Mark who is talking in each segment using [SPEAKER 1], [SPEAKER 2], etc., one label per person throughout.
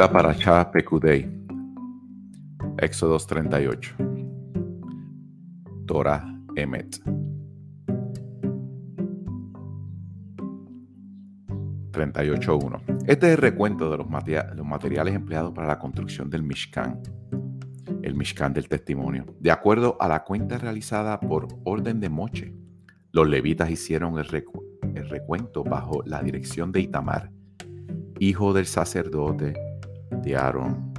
[SPEAKER 1] Pura Parashá Pekudei. Éxodos 38. Torah Emet. 38.1. Este es el recuento de los, materiales empleados para la construcción del Mishkan, el Mishkan del testimonio. De acuerdo a la cuenta realizada por orden de Moche, los levitas hicieron el recuento bajo la dirección de Itamar, hijo del sacerdote de Aarón.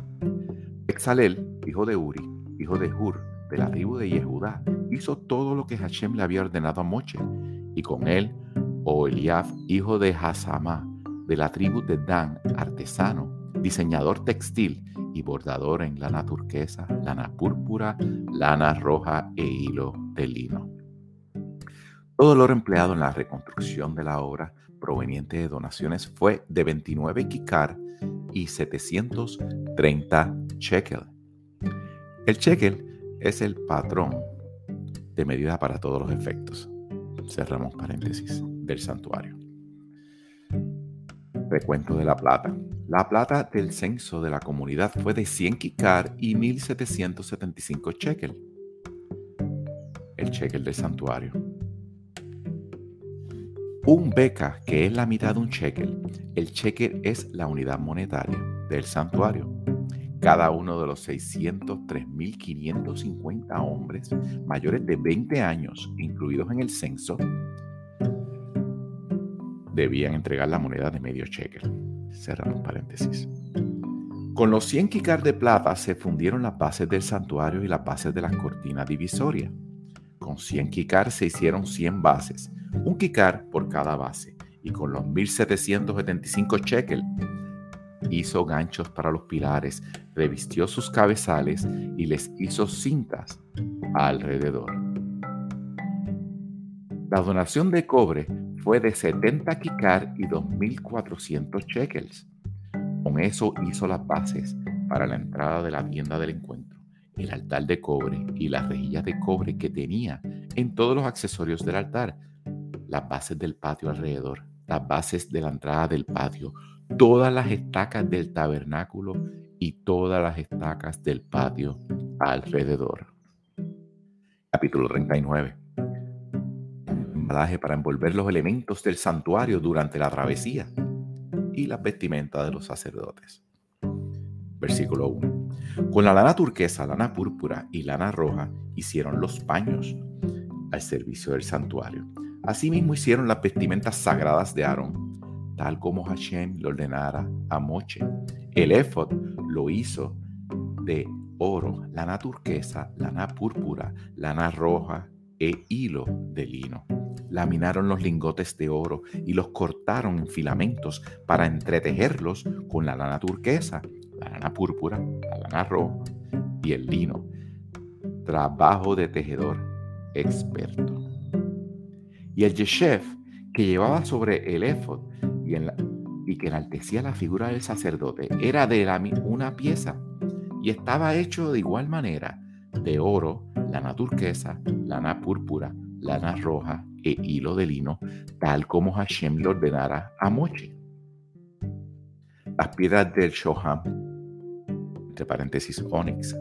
[SPEAKER 1] Exalel, hijo de Uri, hijo de Hur, de la tribu de Yehudá, hizo todo lo que Hashem le había ordenado a Moche, y con él Oliaf, hijo de Hasamá, de la tribu de Dan, artesano, diseñador textil y bordador en lana turquesa, lana púrpura, lana roja e hilo de lino. Todo el empleado en la reconstrucción de la obra proveniente de donaciones fue de 29 kikar y 730 shekel. El shekel es el patrón de medida para todos los efectos. Cerramos paréntesis del santuario. Recuento de la plata. La plata del censo de la comunidad fue de 100 kikar y 1775 shekel. El shekel del santuario. Un beca, que es la mitad de un shekel. El shekel es la unidad monetaria del santuario. Cada uno de los 603.550 hombres mayores de 20 años incluidos en el censo debían entregar la moneda de medio shekel. Cerramos paréntesis. Con los 100 kikar de plata se fundieron las bases del santuario y las bases de las cortinas divisorias. Con 100 kikar se hicieron 100 bases un kikar por cada base, y con los 1775 shekel hizo ganchos para los pilares, revistió sus cabezales y les hizo cintas alrededor. La donación de cobre fue de 70 kikar y 2.400 shekels. Con eso hizo las bases para la entrada de la tienda del encuentro, el altar de cobre y las rejillas de cobre que tenía en todos los accesorios del altar, las bases del patio alrededor, las bases de la entrada del patio, todas las estacas del tabernáculo y todas las estacas del patio alrededor. Capítulo 39. Embalaje para envolver los elementos del santuario durante la travesía y las vestimentas de los sacerdotes. Versículo 1. Con la lana turquesa, lana púrpura y lana roja hicieron los paños al servicio del santuario Asimismo hicieron las vestimentas sagradas de Aarón, tal como Hashem le ordenara a Moche. El éfod lo hizo de oro, lana turquesa, lana púrpura, lana roja e hilo de lino. Laminaron los lingotes de oro y los cortaron en filamentos para entretejerlos con la lana turquesa, la lana púrpura, la lana roja y el lino. Trabajo de tejedor experto y el yeshef que llevaba sobre el y, y, que enaltecía la figura del sacerdote era de la, una pieza y estaba hecho de igual manera de oro, lana turquesa, lana púrpura, lana roja e hilo de lino, tal como Hashem le ordenara a Moche. Las piedras del Shoham, entre paréntesis, onyx,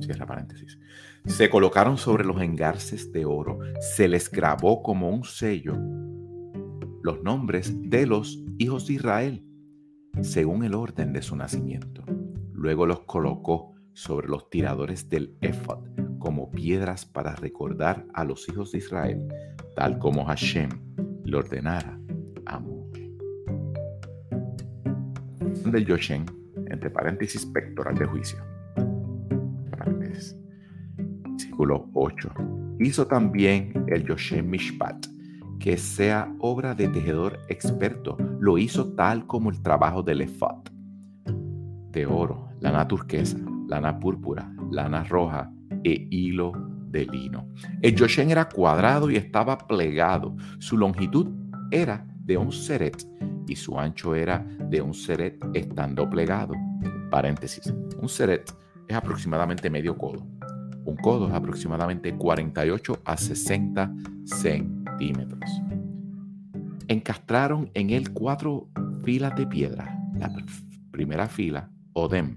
[SPEAKER 1] cierra paréntesis, se colocaron sobre los engarces de oro, se les grabó como un sello los nombres de los hijos de Israel, según el orden de su nacimiento. Luego los colocó sobre los tiradores del ephod como piedras para recordar a los hijos de Israel, tal como Hashem le ordenara a Moshe. Del Yoshen, entre paréntesis, pectoral de juicio. 8. Hizo también el Yoshem Mishpat, que sea obra de tejedor experto. Lo hizo tal como el trabajo del ephod. De oro, lana turquesa, lana púrpura, lana roja e hilo de lino. El Yoshem era cuadrado y estaba plegado. Su longitud era de un seret y su ancho era de un seret estando plegado. Paréntesis. Un seret es aproximadamente medio codo. Un codo es aproximadamente 48 a 60 centímetros. Encastraron en él cuatro filas de piedra. La primera fila Odem,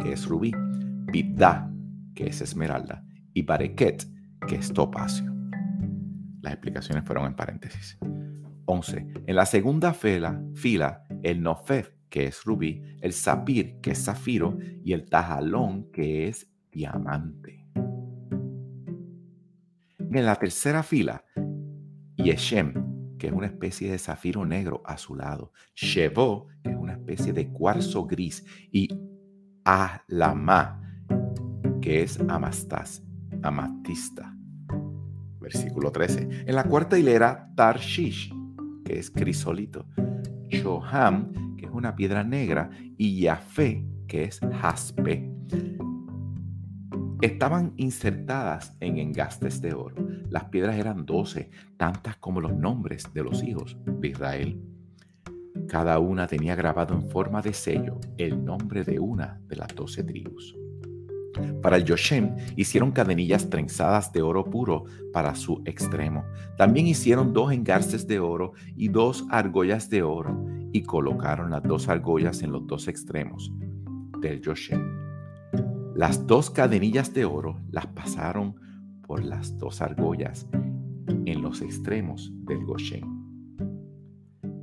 [SPEAKER 1] que es rubí, Bidda, que es esmeralda, y Bareket, que es topacio. Las explicaciones fueron en paréntesis. 11. En la segunda fila, fila el Nofef, que es rubí, el Zafir, que es zafiro, y el Tajalón, que es diamante. En la tercera fila, Yeshem, que es una especie de zafiro negro azulado, Shevo, que es una especie de cuarzo gris, y Alama, que es amastas, amatista. Versículo 13. En la cuarta hilera, Tarshish, que es crisolito, Shoham, una piedra negra, y Yafé, que es jaspe. Estaban insertadas en engastes de oro. Las piedras eran doce, tantas como los nombres de los hijos de Israel. Cada una tenía grabado en forma de sello el nombre de una de las doce tribus. Para el Yoshem hicieron cadenillas trenzadas de oro puro para su extremo. También hicieron dos engarces de oro y dos argollas de oro y colocaron las dos argollas en los dos extremos del Yoshem. Las dos cadenillas de oro las pasaron por las dos argollas en los extremos del Goshen.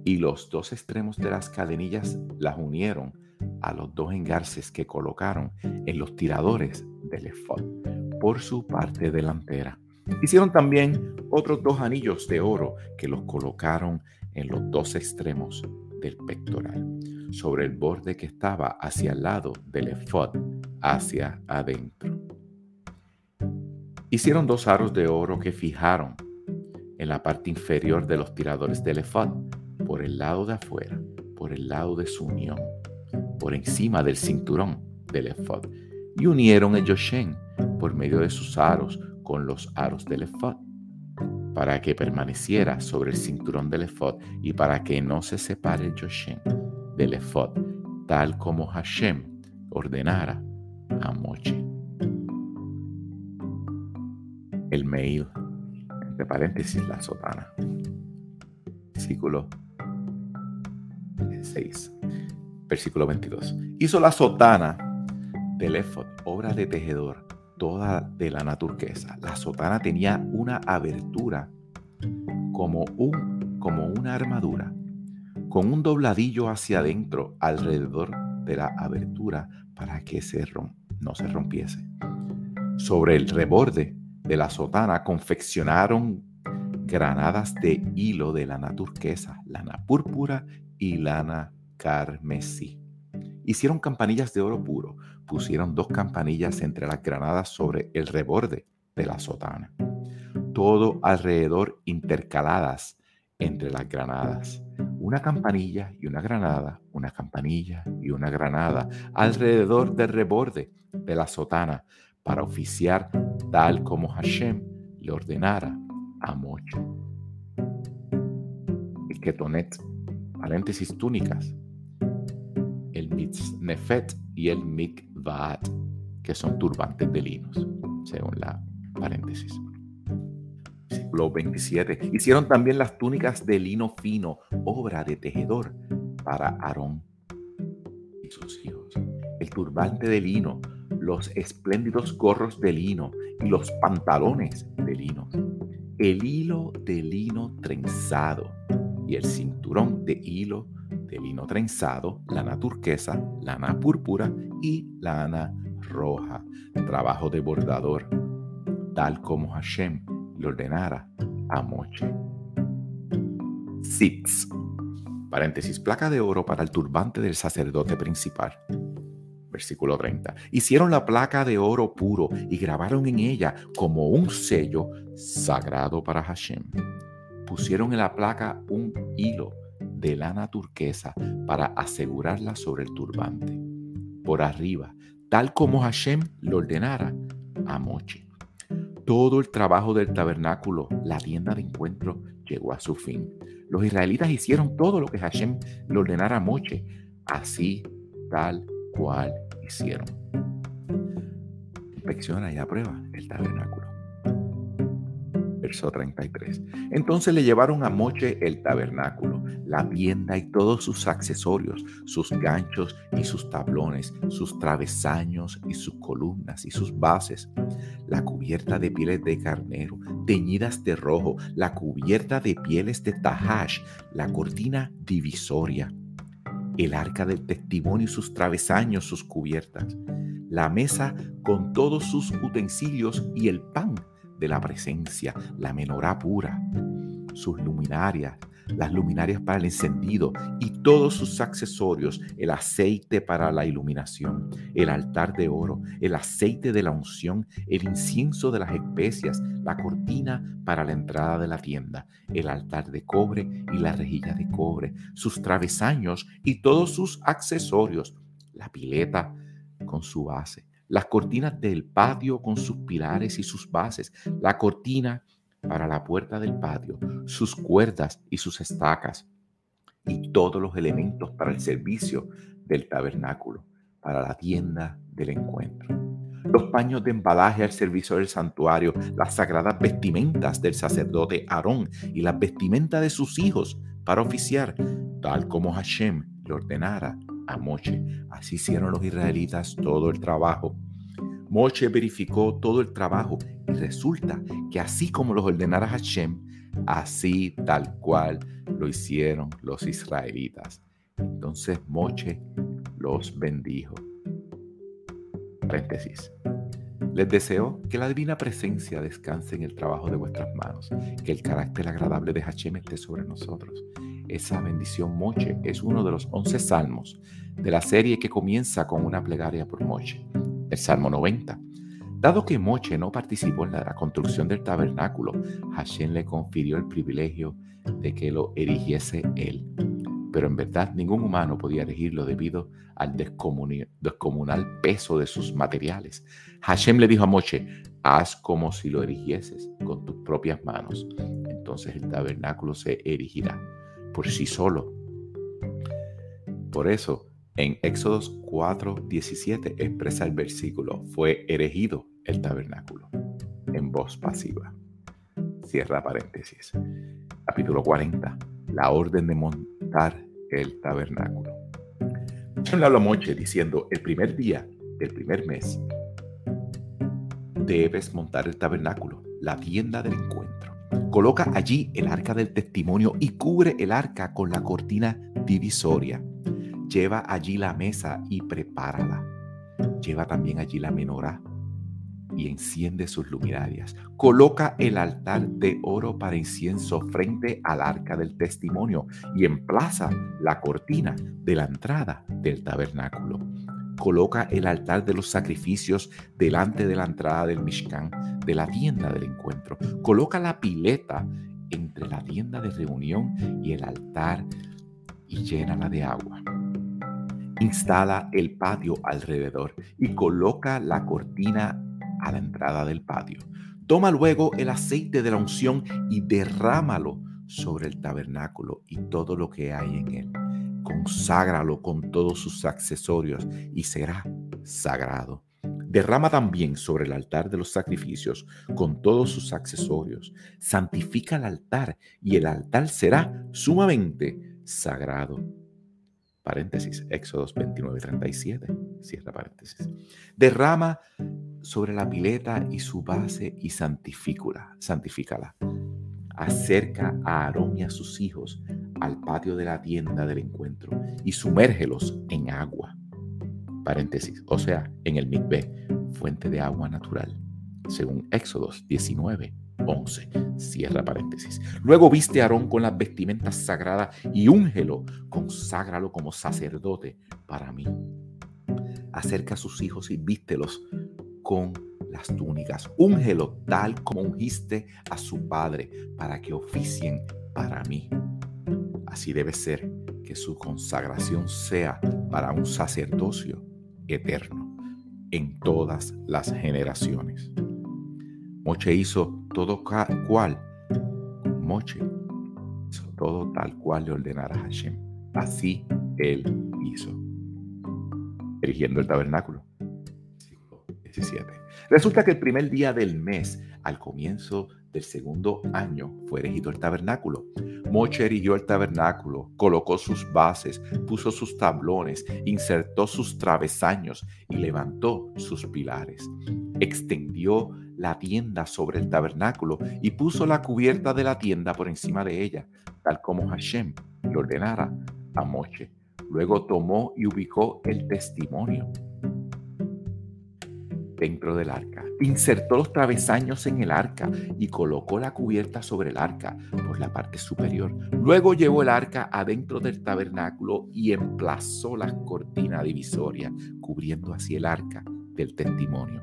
[SPEAKER 1] Y los dos extremos de las cadenillas las unieron a los dos engarces que colocaron en los tiradores del efod por su parte delantera. Hicieron también otros dos anillos de oro que los colocaron en los dos extremos del pectoral, sobre el borde que estaba hacia el lado del efod, hacia adentro. Hicieron dos aros de oro que fijaron en la parte inferior de los tiradores del efod, por el lado de afuera, por el lado de su unión por encima del cinturón del efod y unieron el Yoshen por medio de sus aros con los aros del efod para que permaneciera sobre el cinturón del efod y para que no se separe el Yoshen del efod, tal como Hashem ordenara a Moche. El Meil, entre paréntesis, la sotana. Versículo 6 versículo 22. Hizo la sotana del efod, obra de tejedor, toda de lana turquesa. La sotana tenía una abertura como, un, como una armadura, con un dobladillo hacia adentro alrededor de la abertura para que se no se rompiese. Sobre el reborde de la sotana confeccionaron granadas de hilo de lana turquesa, lana púrpura y lana carmesí. Hicieron campanillas de oro puro, pusieron dos campanillas entre las granadas sobre el reborde de la sotana. Todo alrededor intercaladas entre las granadas. Una campanilla y una granada, una campanilla y una granada alrededor del reborde de la sotana para oficiar tal como Hashem le ordenara a Moche. El ketonet, paréntesis túnicas, Nefet y el Mikvaat, que son turbantes de linos, según la paréntesis. Versículo 27. Hicieron también las túnicas de lino fino, obra de tejedor, para Aarón y sus hijos. El turbante de lino, los espléndidos gorros de lino y los pantalones de lino. El hilo de lino trenzado y el cinturón de hilo de lino trenzado, lana turquesa, lana púrpura y lana roja, trabajo de bordador, tal como Hashem le ordenara a Moche. Sitz, paréntesis, placa de oro para el turbante del sacerdote principal. Versículo 30. Hicieron la placa de oro puro y grabaron en ella como un sello sagrado para Hashem. Pusieron en la placa un hilo de lana turquesa para asegurarla sobre el turbante, por arriba, tal como Hashem le ordenara a Moche. Todo el trabajo del tabernáculo, la tienda de encuentro, llegó a su fin. Los israelitas hicieron todo lo que Hashem le ordenara a Moche, así tal cual hicieron. Inspecciona y aprueba el tabernáculo. Verso 33. Entonces le llevaron a Moche el tabernáculo, la tienda y todos sus accesorios, sus ganchos y sus tablones, sus travesaños y sus columnas y sus bases, la cubierta de pieles de carnero, teñidas de rojo, la cubierta de pieles de tahash, la cortina divisoria, el arca del testimonio y sus travesaños, sus cubiertas, la mesa con todos sus utensilios y el pan de la presencia, la menorá pura, sus luminarias, las luminarias para el encendido y todos sus accesorios, el aceite para la iluminación, el altar de oro, el aceite de la unción, el incienso de las especias, la cortina para la entrada de la tienda, el altar de cobre y la rejilla de cobre, sus travesaños y todos sus accesorios, la pileta con su base, las cortinas del patio con sus pilares y sus bases, la cortina para la puerta del patio, sus cuerdas y sus estacas, y todos los elementos para el servicio del tabernáculo, para la tienda del encuentro. Los paños de embalaje al servicio del santuario, las sagradas vestimentas del sacerdote Aarón y las vestimentas de sus hijos para oficiar, tal como Hashem le ordenara a Moche. Así hicieron los israelitas todo el trabajo. Moche verificó todo el trabajo y resulta que así como los ordenara Hashem, así tal cual lo hicieron los israelitas. Entonces Moche los bendijo. Paréntesis. Les deseo que la divina presencia descanse en el trabajo de vuestras manos, que el carácter agradable de Hashem esté sobre nosotros esa bendición Moche es uno de los 11 salmos de la serie que comienza con una plegaria por Moche, el Salmo 90. Dado que Moche no participó en la construcción del tabernáculo, Hashem le confirió el privilegio de que lo erigiese él. Pero en verdad ningún humano podía erigirlo debido al descomunal peso de sus materiales. Hashem le dijo a Moche, haz como si lo erigieses con tus propias manos. Entonces el tabernáculo se erigirá por sí solo. Por eso, en Éxodos 4, 17 expresa el versículo, fue erigido el tabernáculo, en voz pasiva. Cierra paréntesis. Capítulo 40, la orden de montar el tabernáculo. Moche diciendo, el primer día del primer mes, debes montar el tabernáculo, la tienda del encuentro Coloca allí el arca del testimonio y cubre el arca con la cortina divisoria. Lleva allí la mesa y prepárala. Lleva también allí la menorá y enciende sus luminarias. Coloca el altar de oro para incienso frente al arca del testimonio y emplaza la cortina de la entrada del tabernáculo coloca el altar de los sacrificios delante de la entrada del Mishkan, de la tienda del encuentro. Coloca la pileta entre la tienda de reunión y el altar y llénala de agua. Instala el patio alrededor y coloca la cortina a la entrada del patio. Toma luego el aceite de la unción y derrámalo sobre el tabernáculo y todo lo que hay en él conságralo con todos sus accesorios y será sagrado. Derrama también sobre el altar de los sacrificios con todos sus accesorios. Santifica el altar y el altar será sumamente sagrado. Paréntesis, Éxodos 29, 37. Cierra paréntesis. Derrama sobre la pileta y su base y santifícala. santifícala. Acerca a Aarón y a sus hijos al patio de la tienda del encuentro y sumérgelos en agua. Paréntesis, o sea, en el mikveh, fuente de agua natural, según Éxodos 19, 11. Cierra paréntesis. Luego viste a Aarón con las vestimentas sagradas y úngelo, conságralo como sacerdote para mí. Acerca a sus hijos y vístelos con las túnicas. Úngelo tal como ungiste a su padre para que oficien para mí. Así debe ser que su consagración sea para un sacerdocio eterno en todas las generaciones. Moche hizo todo cual, Moche hizo todo tal cual le ordenara Hashem. Así él hizo. Erigiendo el tabernáculo. 17. Resulta que el primer día del mes, al comienzo del segundo año, fue erigido el tabernáculo. Moche erigió el tabernáculo, colocó sus bases, puso sus tablones, insertó sus travesaños y levantó sus pilares. Extendió la tienda sobre el tabernáculo y puso la cubierta de la tienda por encima de ella, tal como Hashem le ordenara a Moche. Luego tomó y ubicó el testimonio dentro del arca. Insertó los travesaños en el arca y colocó la cubierta sobre el arca por la parte superior. Luego llevó el arca adentro del tabernáculo y emplazó la cortina divisoria, cubriendo así el arca del testimonio,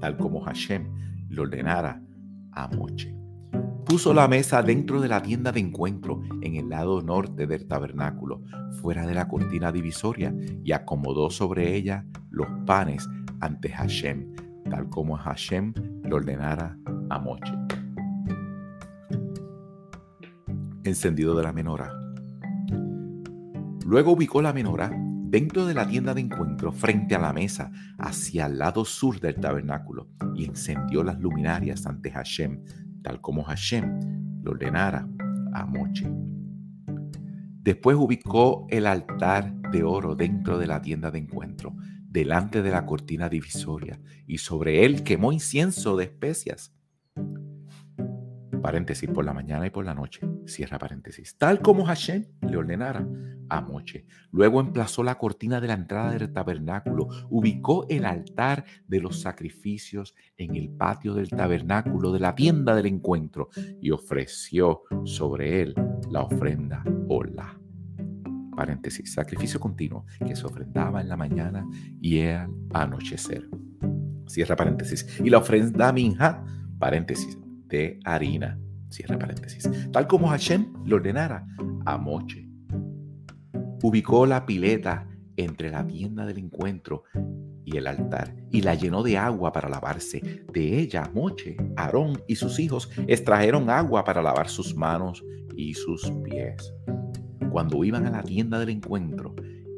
[SPEAKER 1] tal como Hashem le ordenara a Moche. Puso la mesa dentro de la tienda de encuentro en el lado norte del tabernáculo, fuera de la cortina divisoria, y acomodó sobre ella los panes ante Hashem, tal como Hashem le ordenara a Moche. Encendido de la menora. Luego ubicó la menora dentro de la tienda de encuentro frente a la mesa hacia el lado sur del tabernáculo y encendió las luminarias ante Hashem, tal como Hashem le ordenara a Moche. Después ubicó el altar de oro dentro de la tienda de encuentro delante de la cortina divisoria y sobre él quemó incienso de especias. Paréntesis, por la mañana y por la noche, cierra paréntesis, tal como Hashem le ordenara a Moche. Luego emplazó la cortina de la entrada del tabernáculo, ubicó el altar de los sacrificios en el patio del tabernáculo de la tienda del encuentro y ofreció sobre él la ofrenda hola paréntesis, sacrificio continuo que se ofrendaba en la mañana y al anochecer. Cierra paréntesis. Y la ofrenda minja, paréntesis, de harina. Cierra paréntesis. Tal como Hashem le ordenara a Moche. Ubicó la pileta entre la tienda del encuentro y el altar y la llenó de agua para lavarse. De ella, Moche, Aarón y sus hijos extrajeron agua para lavar sus manos y sus pies cuando iban a la tienda del encuentro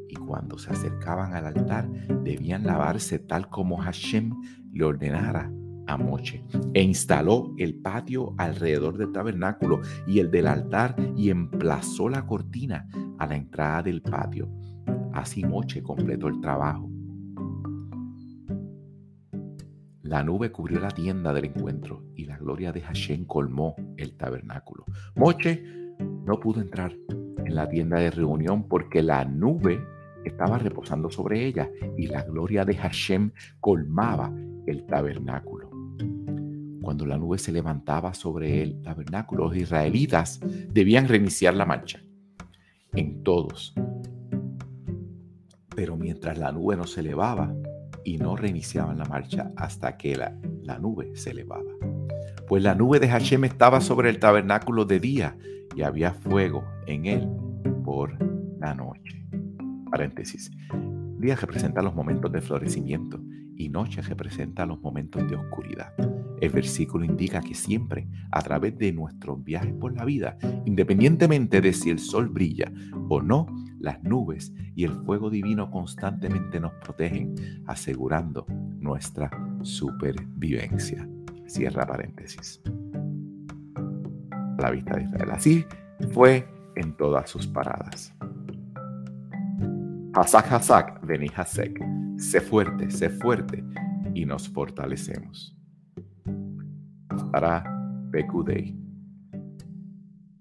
[SPEAKER 1] y cuando se acercaban al altar, debían lavarse tal como Hashem le ordenara a Moche. E instaló el patio alrededor del tabernáculo y el del altar y emplazó la cortina a la entrada del patio. Así Moche completó el trabajo. La nube cubrió la tienda del encuentro y la gloria de Hashem colmó el tabernáculo. Moche no pudo entrar en la tienda de reunión porque la nube estaba reposando sobre ella y la gloria de Hashem colmaba el tabernáculo. Cuando la nube se levantaba sobre el tabernáculo, los israelitas debían reiniciar la marcha. En todos. Pero mientras la nube no se elevaba y no reiniciaban la marcha hasta que la, la nube se elevaba. Pues la nube de Hashem estaba sobre el tabernáculo de día y había fuego en él por la noche. Paréntesis. Día representa los momentos de florecimiento y noche representa los momentos de oscuridad. El versículo indica que siempre, a través de nuestros viajes por la vida, independientemente de si el sol brilla o no, las nubes y el fuego divino constantemente nos protegen, asegurando nuestra supervivencia. Cierra paréntesis. la vista de Israel. Así fue en todas sus paradas. Hasak Hasak, vení Hasek. Sé fuerte, sé fuerte y nos fortalecemos. Para Pekudei.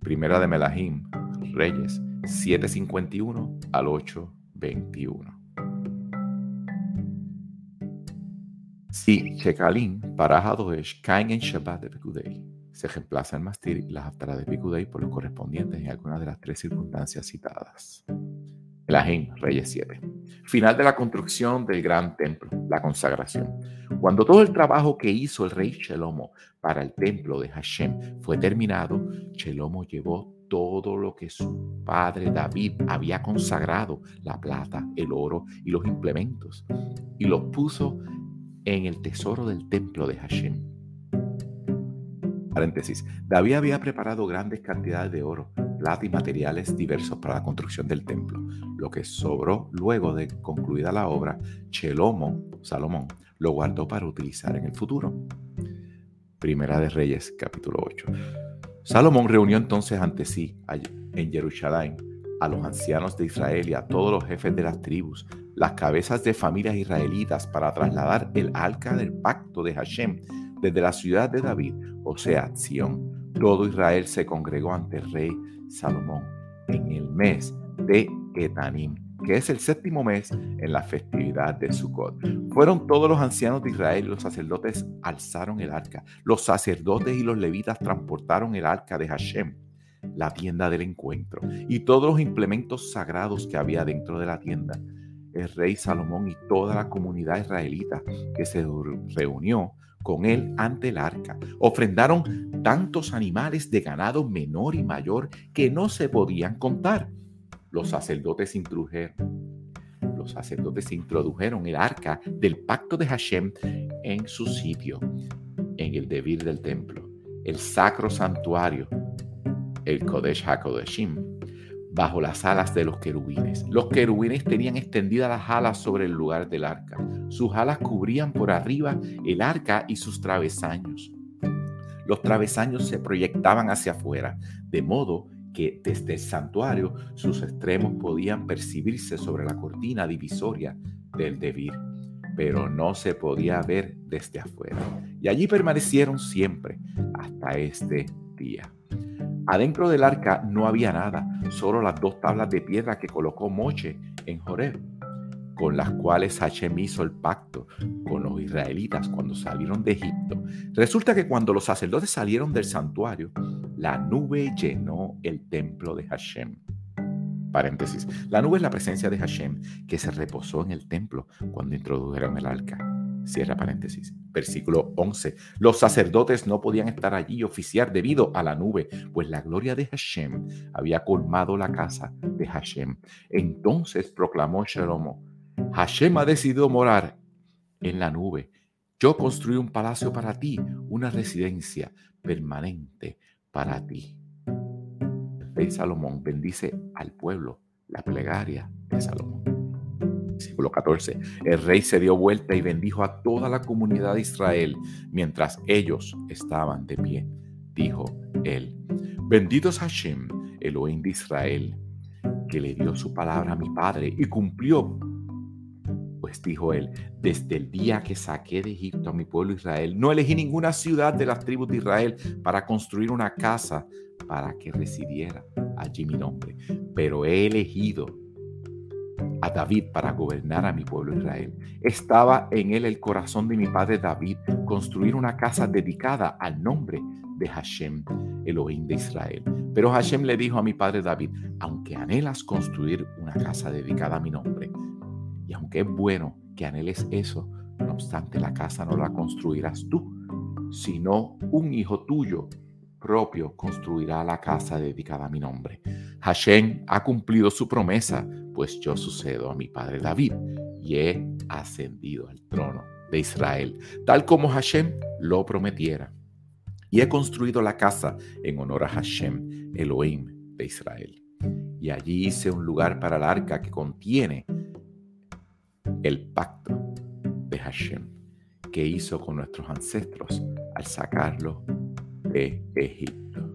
[SPEAKER 1] Primera de Melahim, Reyes, 751 al 821. Si Shekalim para Hadoesh caen en Shabbat de Pekudei, se reemplaza el mastir y las haftaras de Picudei por los correspondientes en alguna de las tres circunstancias citadas. El Ajín, Reyes 7. Final de la construcción del gran templo, la consagración. Cuando todo el trabajo que hizo el rey Shelomo para el templo de Hashem fue terminado, Shelomo llevó todo lo que su padre David había consagrado, la plata, el oro y los implementos, y los puso en el tesoro del templo de Hashem Paréntesis. David había preparado grandes cantidades de oro plata y materiales diversos para la construcción del templo. Lo que sobró luego de concluida la obra, Chelomo, Salomón, lo guardó para utilizar en el futuro. Primera de Reyes, capítulo 8. Salomón reunió entonces ante sí en Jerusalén a los ancianos de Israel y a todos los jefes de las tribus, las cabezas de familias israelitas para trasladar el arca del pacto de Hashem desde la ciudad de David, o sea, Sión. Todo Israel se congregó ante el rey Salomón en el mes de Etanim, que es el séptimo mes en la festividad de Sukkot. Fueron todos los ancianos de Israel y los sacerdotes alzaron el arca. Los sacerdotes y los levitas transportaron el arca de Hashem, la tienda del encuentro, y todos los implementos sagrados que había dentro de la tienda. El rey Salomón y toda la comunidad israelita que se reunió con él ante el arca. Ofrendaron tantos animales de ganado menor y mayor que no se podían contar. Los sacerdotes introdujeron, los sacerdotes introdujeron el arca del pacto de Hashem en su sitio, en el debir del templo, el sacro santuario, el Kodesh HaKodeshim, bajo las alas de los querubines. Los querubines tenían extendidas las alas sobre el lugar del arca. Sus alas cubrían por arriba el arca y sus travesaños. Los travesaños se proyectaban hacia afuera, de modo que desde el santuario sus extremos podían percibirse sobre la cortina divisoria del debir, pero no se podía ver desde afuera. Y allí permanecieron siempre hasta este día. Adentro del arca no había nada, solo las dos tablas de piedra que colocó Moche en Joreb, con las cuales Hashem hizo el pacto con los israelitas cuando salieron de Egipto. Resulta que cuando los sacerdotes salieron del santuario, la nube llenó el templo de Hashem. Paréntesis. La nube es la presencia de Hashem que se reposó en el templo cuando introdujeron el arca. Cierra paréntesis. Versículo 11. Los sacerdotes no podían estar allí y oficiar debido a la nube, pues la gloria de Hashem había colmado la casa de Hashem. Entonces proclamó Shelomo, Hashem ha decidido morar en la nube. Yo construí un palacio para ti, una residencia permanente para ti. El rey Salomón bendice al pueblo, la plegaria de Salomón. Versículo 14. El rey se dio vuelta y bendijo a toda la comunidad de Israel mientras ellos estaban de pie. Dijo él, bendito es Hashem, Elohim de Israel, que le dio su palabra a mi padre y cumplió. Pues dijo él, desde el día que saqué de Egipto a mi pueblo Israel, no elegí ninguna ciudad de las tribus de Israel para construir una casa para que residiera allí mi nombre, pero he elegido a David para gobernar a mi pueblo Israel. Estaba en él el corazón de mi padre David construir una casa dedicada al nombre de Hashem, Elohim de Israel. Pero Hashem le dijo a mi padre David, aunque anhelas construir una casa dedicada a mi nombre, y aunque es bueno que anheles eso, no obstante la casa no la construirás tú, sino un hijo tuyo propio construirá la casa dedicada a mi nombre. Hashem ha cumplido su promesa, pues yo sucedo a mi padre David y he ascendido al trono de Israel, tal como Hashem lo prometiera. Y he construido la casa en honor a Hashem, Elohim de Israel. Y allí hice un lugar para el arca que contiene el pacto de Hashem que hizo con nuestros ancestros al sacarlo de Egipto.